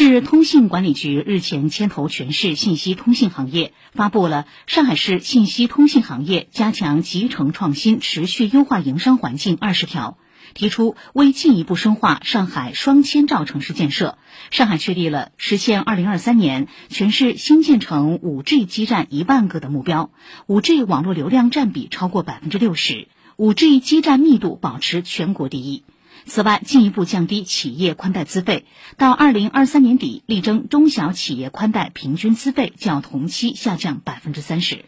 市通信管理局日前牵头全市信息通信行业，发布了《上海市信息通信行业加强集成创新、持续优化营商环境二十条》，提出为进一步深化上海双千兆城市建设，上海确立了实现二零二三年全市新建成五 G 基站一万个的目标，五 G 网络流量占比超过百分之六十，五 G 基站密度保持全国第一。此外，进一步降低企业宽带资费，到二零二三年底，力争中小企业宽带平均资费较同期下降百分之三十。